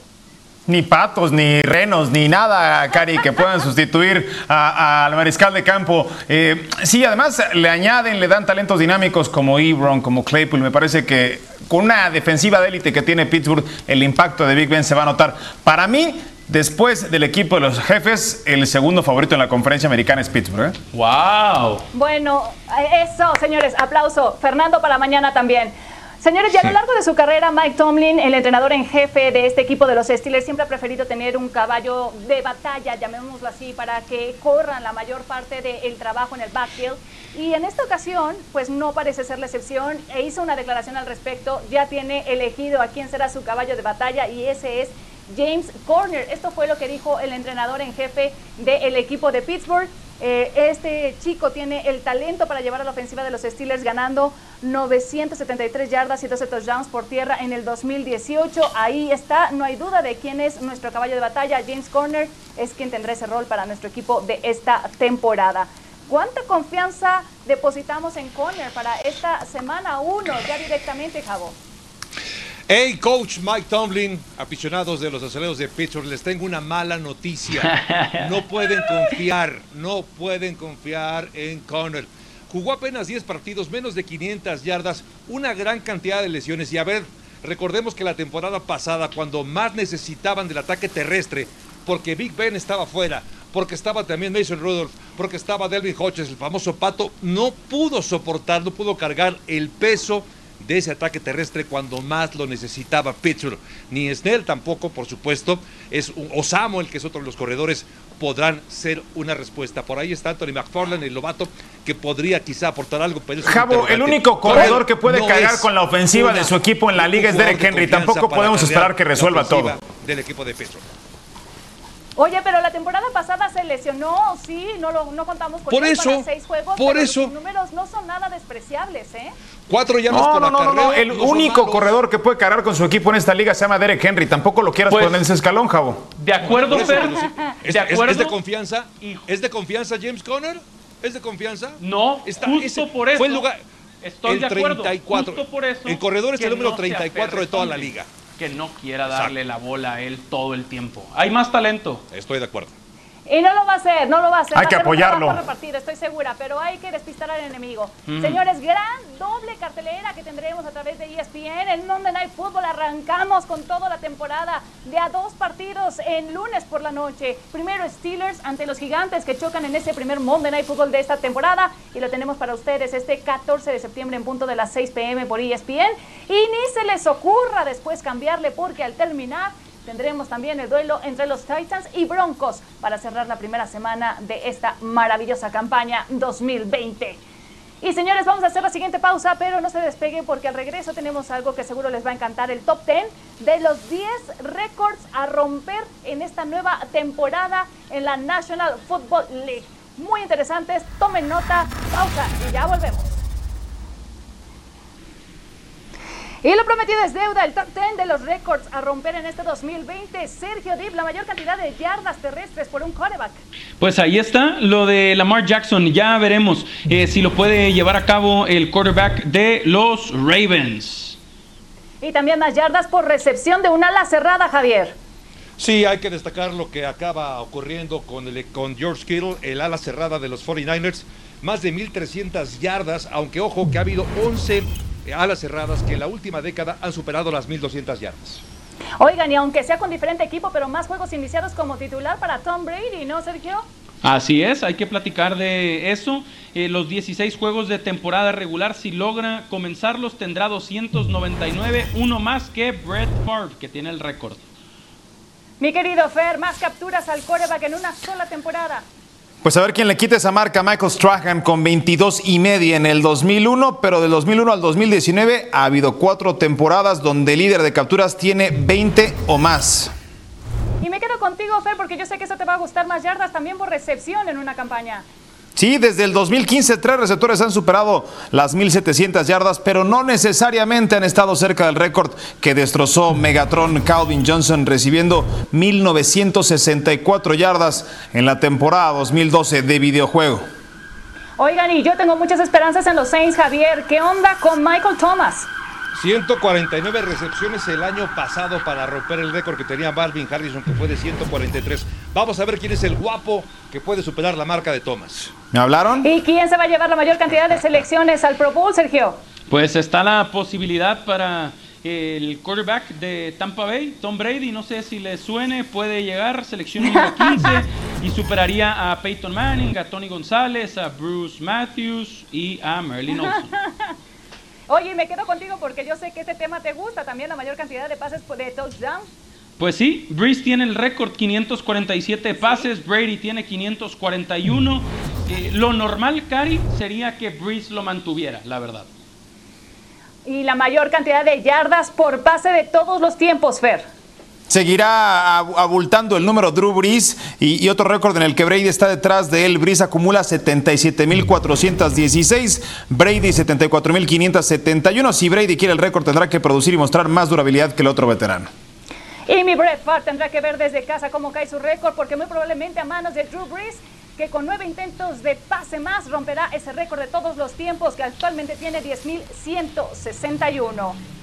Ni patos, ni renos, ni nada, Cari, que puedan sustituir al mariscal de campo. Eh, sí, además le añaden, le dan talentos dinámicos como Ebron, como Claypool. Me parece que con una defensiva de élite que tiene Pittsburgh, el impacto de Big Ben se va a notar. Para mí, después del equipo de los jefes, el segundo favorito en la conferencia americana es Pittsburgh. ¿eh? ¡Wow! Bueno, eso, señores, aplauso. Fernando para mañana también. Señores, ya a lo largo de su carrera, Mike Tomlin, el entrenador en jefe de este equipo de los Steelers, siempre ha preferido tener un caballo de batalla, llamémoslo así, para que corran la mayor parte del trabajo en el backfield. Y en esta ocasión, pues no parece ser la excepción, e hizo una declaración al respecto, ya tiene elegido a quién será su caballo de batalla y ese es James Corner. Esto fue lo que dijo el entrenador en jefe del equipo de Pittsburgh. Eh, este chico tiene el talento para llevar a la ofensiva de los Steelers ganando 973 yardas y 12 touchdowns por tierra en el 2018. Ahí está, no hay duda de quién es nuestro caballo de batalla. James Corner es quien tendrá ese rol para nuestro equipo de esta temporada. ¿Cuánta confianza depositamos en Corner para esta semana 1 ya directamente, Javo? Hey, coach Mike Tomlin, aficionados de los aceleros de Pittsburgh, les tengo una mala noticia. No pueden confiar, no pueden confiar en Connor. Jugó apenas 10 partidos, menos de 500 yardas, una gran cantidad de lesiones. Y a ver, recordemos que la temporada pasada, cuando más necesitaban del ataque terrestre, porque Big Ben estaba fuera, porque estaba también Mason Rudolph, porque estaba Delvin Hodges, el famoso pato, no pudo soportar, no pudo cargar el peso de ese ataque terrestre cuando más lo necesitaba Pittsburgh. Ni Snell tampoco, por supuesto, es un, o Samuel, que es otro de los corredores, podrán ser una respuesta. Por ahí está Anthony McFarland, el lobato, que podría quizá aportar algo. Pero Jabo, el único corredor que puede no cargar con la ofensiva de su equipo en la liga es Derek de Henry. Tampoco podemos esperar que resuelva todo. Del equipo de Pittsburgh. Oye, pero la temporada pasada se lesionó, sí, no, lo, no contamos con Por él eso, para seis juegos, por pero eso. sus números no son nada despreciables, ¿eh? Cuatro yardas No, por no, no, no, El único malos. corredor que puede cargar con su equipo en esta liga se llama Derek Henry. Tampoco lo quieras Pues- poner en ese escalón, Jabo. De acuerdo, Fer. ¿Es, De es- es acuerdo. de confianza? ¿Es de confianza James Conner? ¿Es de confianza? No, Está- justo ese por eso. Fue el lugar. Estoy el de acuerdo. 34. Justo por eso. el corredor es el número no se 34 de toda la liga. Que no quiera darle la bola a él todo el tiempo. Hay más talento. Estoy de acuerdo. Y no lo va a hacer, no lo va a hacer. Hay Va a que un apoyarlo. repartido, estoy segura, pero hay que despistar al enemigo. Señores, gran doble cartelera que tendremos a través de ESPN. En Monday Night Football arrancamos con toda la temporada de a dos partidos en lunes por la noche. Primero Steelers ante los gigantes que chocan en ese primer Monday Night Football de esta temporada. Y lo tenemos para ustedes este 14 de septiembre en punto de las 6 pm por ESPN. Y ni se les ocurra después cambiarle porque al terminar Tendremos también el duelo entre los Titans y Broncos para cerrar la primera semana de esta maravillosa campaña 2020. Y señores, vamos a hacer la siguiente pausa, pero no se despeguen porque al regreso tenemos algo que seguro les va a encantar, el top 10 de los 10 récords a romper en esta nueva temporada en la National Football League. Muy interesantes, tomen nota, pausa y ya volvemos. Y lo prometido es deuda, el top 10 de los récords a romper en este 2020. Sergio Dip, la mayor cantidad de yardas terrestres por un quarterback. Pues ahí está lo de Lamar Jackson. Ya veremos eh, si lo puede llevar a cabo el quarterback de los Ravens. Y también más yardas por recepción de un ala cerrada, Javier. Sí, hay que destacar lo que acaba ocurriendo con, el, con George Kittle, el ala cerrada de los 49ers. Más de 1.300 yardas, aunque ojo que ha habido 11 alas cerradas que en la última década han superado las 1.200 yardas. Oigan, y aunque sea con diferente equipo, pero más juegos iniciados como titular para Tom Brady, ¿no, Sergio? Así es, hay que platicar de eso. Eh, los 16 juegos de temporada regular, si logra comenzarlos, tendrá 299, uno más que Brett Favre, que tiene el récord. Mi querido Fer, más capturas al coreback en una sola temporada. Pues a ver quién le quita esa marca Michael Strahan con 22 y media en el 2001, pero del 2001 al 2019 ha habido cuatro temporadas donde el líder de capturas tiene 20 o más. Y me quedo contigo, Fer, porque yo sé que eso te va a gustar más yardas también por recepción en una campaña. Sí, desde el 2015 tres receptores han superado las 1.700 yardas, pero no necesariamente han estado cerca del récord que destrozó Megatron Calvin Johnson recibiendo 1.964 yardas en la temporada 2012 de videojuego. Oigan, y yo tengo muchas esperanzas en los Saints, Javier. ¿Qué onda con Michael Thomas? 149 recepciones el año pasado para romper el récord que tenía Balvin Harrison, que fue de 143. Vamos a ver quién es el guapo que puede superar la marca de Thomas. ¿Me hablaron? ¿Y quién se va a llevar la mayor cantidad de selecciones al Pro Bowl, Sergio? Pues está la posibilidad para el quarterback de Tampa Bay, Tom Brady, no sé si le suene, puede llegar, selección número 15 y superaría a Peyton Manning, a Tony González, a Bruce Matthews y a Marilyn Olsen. Oye, me quedo contigo porque yo sé que este tema te gusta también, la mayor cantidad de pases de touchdown. Pues sí, Breeze tiene el récord 547 pases, Brady tiene 541. Eh, lo normal, Cari, sería que Breeze lo mantuviera, la verdad. Y la mayor cantidad de yardas por pase de todos los tiempos, Fer. Seguirá abultando el número Drew Brees y, otro récord en el que Brady está detrás de él. Brees acumula 77.416, Brady 74.571. Si Brady quiere el récord tendrá que producir y mostrar más durabilidad que el otro veterano. Y mi Brett Favre tendrá que ver desde casa cómo cae su récord porque muy probablemente a manos de Drew Brees que con nueve intentos de pase más romperá ese récord de todos los tiempos que actualmente tiene 10.161.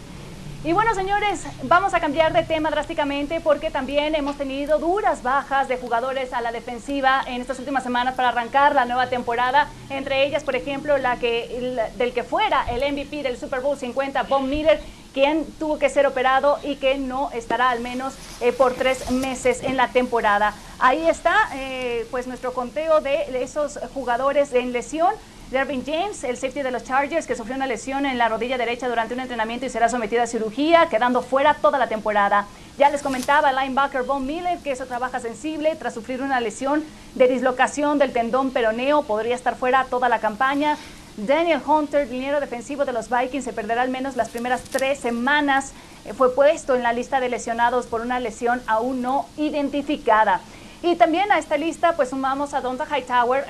Y bueno, señores, vamos a cambiar de tema drásticamente porque también hemos tenido duras bajas de jugadores a la defensiva en estas últimas semanas para arrancar la nueva temporada. Entre ellas, por ejemplo, la que del que fuera el MVP del Super Bowl 50, Von Miller, quien tuvo que ser operado y que no estará al menos eh, por tres meses en la temporada. Ahí está, eh, pues nuestro conteo de esos jugadores en lesión. Dervin James, el safety de los Chargers, que sufrió una lesión en la rodilla derecha durante un entrenamiento y será sometido a cirugía, quedando fuera toda la temporada. Ya les comentaba el linebacker Von Miller, que eso trabaja sensible tras sufrir una lesión de dislocación del tendón peroneo, podría estar fuera toda la campaña. Daniel Hunter, dinero defensivo de los Vikings, se perderá al menos las primeras tres semanas. Eh, fue puesto en la lista de lesionados por una lesión aún no identificada. Y también a esta lista pues sumamos a Donta Hightower,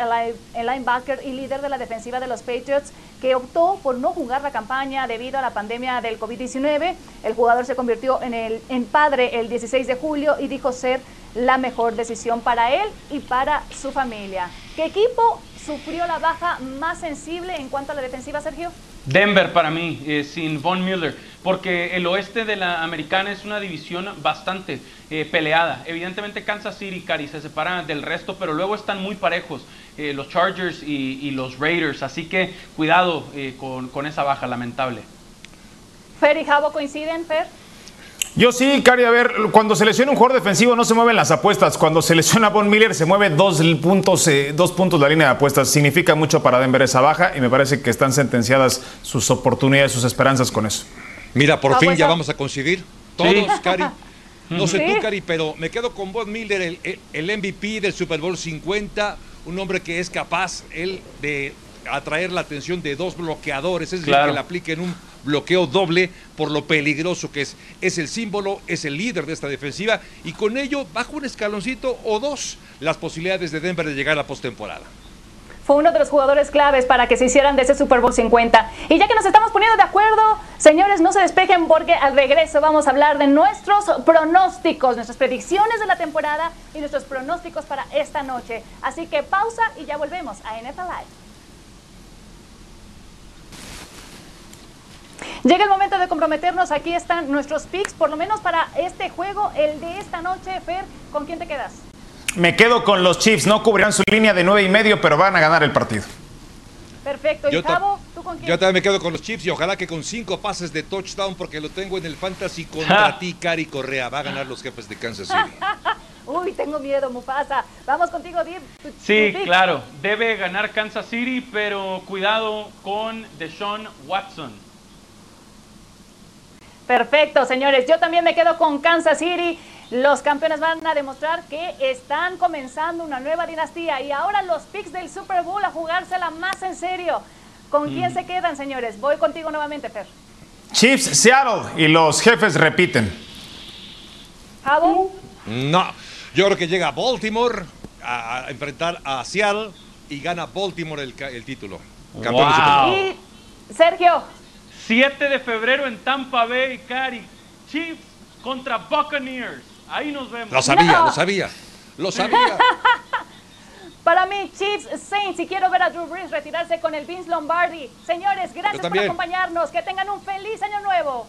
el, linebacker y líder de la defensiva de los Patriots, que optó por no jugar la campaña debido a la pandemia del COVID-19. El jugador se convirtió en, el, padre el 16 de julio y dijo ser la mejor decisión para él y para su familia. ¿Qué equipo sufrió la baja más sensible en cuanto a la defensiva, Sergio? Denver para mí, eh, sin Von Miller, porque el oeste de la americana es una división bastante eh, peleada. Evidentemente Kansas City, Cari, se separa del resto, pero luego están muy parejos eh, los Chargers y, los Raiders, así que cuidado con, con, esa baja lamentable. Fer y Javo coinciden, Fer. Yo sí, Cari, a ver, cuando se lesiona un jugador defensivo no se mueven las apuestas. Cuando se lesiona Von Miller se mueve dos puntos, eh, dos puntos la línea de apuestas. Significa mucho para Denver esa baja y me parece que están sentencias sus oportunidades, sus esperanzas con eso. Mira, por ah, fin pues ya vamos a conseguir todos, Cari. No sé tú, Cari, pero me quedo con Von Miller, el, el, MVP del Super Bowl 50, un hombre que es capaz, él, de atraer la atención de dos bloqueadores, es decir, que le apliquen un bloqueo doble por lo peligroso que es. Es el símbolo, es el líder de esta defensiva y con ello baja un escaloncito o dos las posibilidades de Denver de llegar a la postemporada fue uno de los jugadores claves para que se hicieran de ese Super Bowl 50. Y ya que nos estamos poniendo de acuerdo, señores, no se despejen porque al regreso vamos a hablar de nuestros pronósticos, nuestras predicciones de la temporada y nuestros pronósticos para esta noche. Así que pausa y ya volvemos a NFL Live. Llega el momento de comprometernos. Aquí están nuestros picks, por lo menos para este juego, el de esta noche. Fer, ¿con quién te quedas? Me quedo con los Chiefs. No cubrirán su línea de nueve y medio, pero van a ganar el partido. Perfecto. ¿Y Cabo, tú con quién? Yo también me quedo con los Chiefs y ojalá que con cinco pases de touchdown, porque lo tengo en el fantasy contra ti, Cari Correa. Va a ganar los jefes de Kansas City. Uy, tengo miedo, Mufasa. Vamos contigo, Dib. Sí, claro. Debe ganar Kansas City, pero cuidado con Deshaun Watson. Perfecto, señores. Yo también me quedo con Kansas City. Los campeones van a demostrar que están comenzando una nueva dinastía y ahora los picks del Super Bowl a jugársela más en serio. ¿Con quién se quedan, señores? Voy contigo nuevamente, Fer. Chiefs, Seattle y los jefes repiten. ¿Jabo? No, yo creo que llega Baltimore a, a enfrentar a Seattle y gana Baltimore el, título. Campeón de Super Bowl. Y Sergio. 7 de febrero en Tampa Bay, Cari. Chiefs contra Buccaneers. Ahí nos vemos. Lo sabía, No. lo sabía. Lo sabía. Para mí, Chiefs Saints, y quiero ver a Drew Brees retirarse con el Vince Lombardi. Señores, gracias por acompañarnos. Que tengan un feliz año nuevo.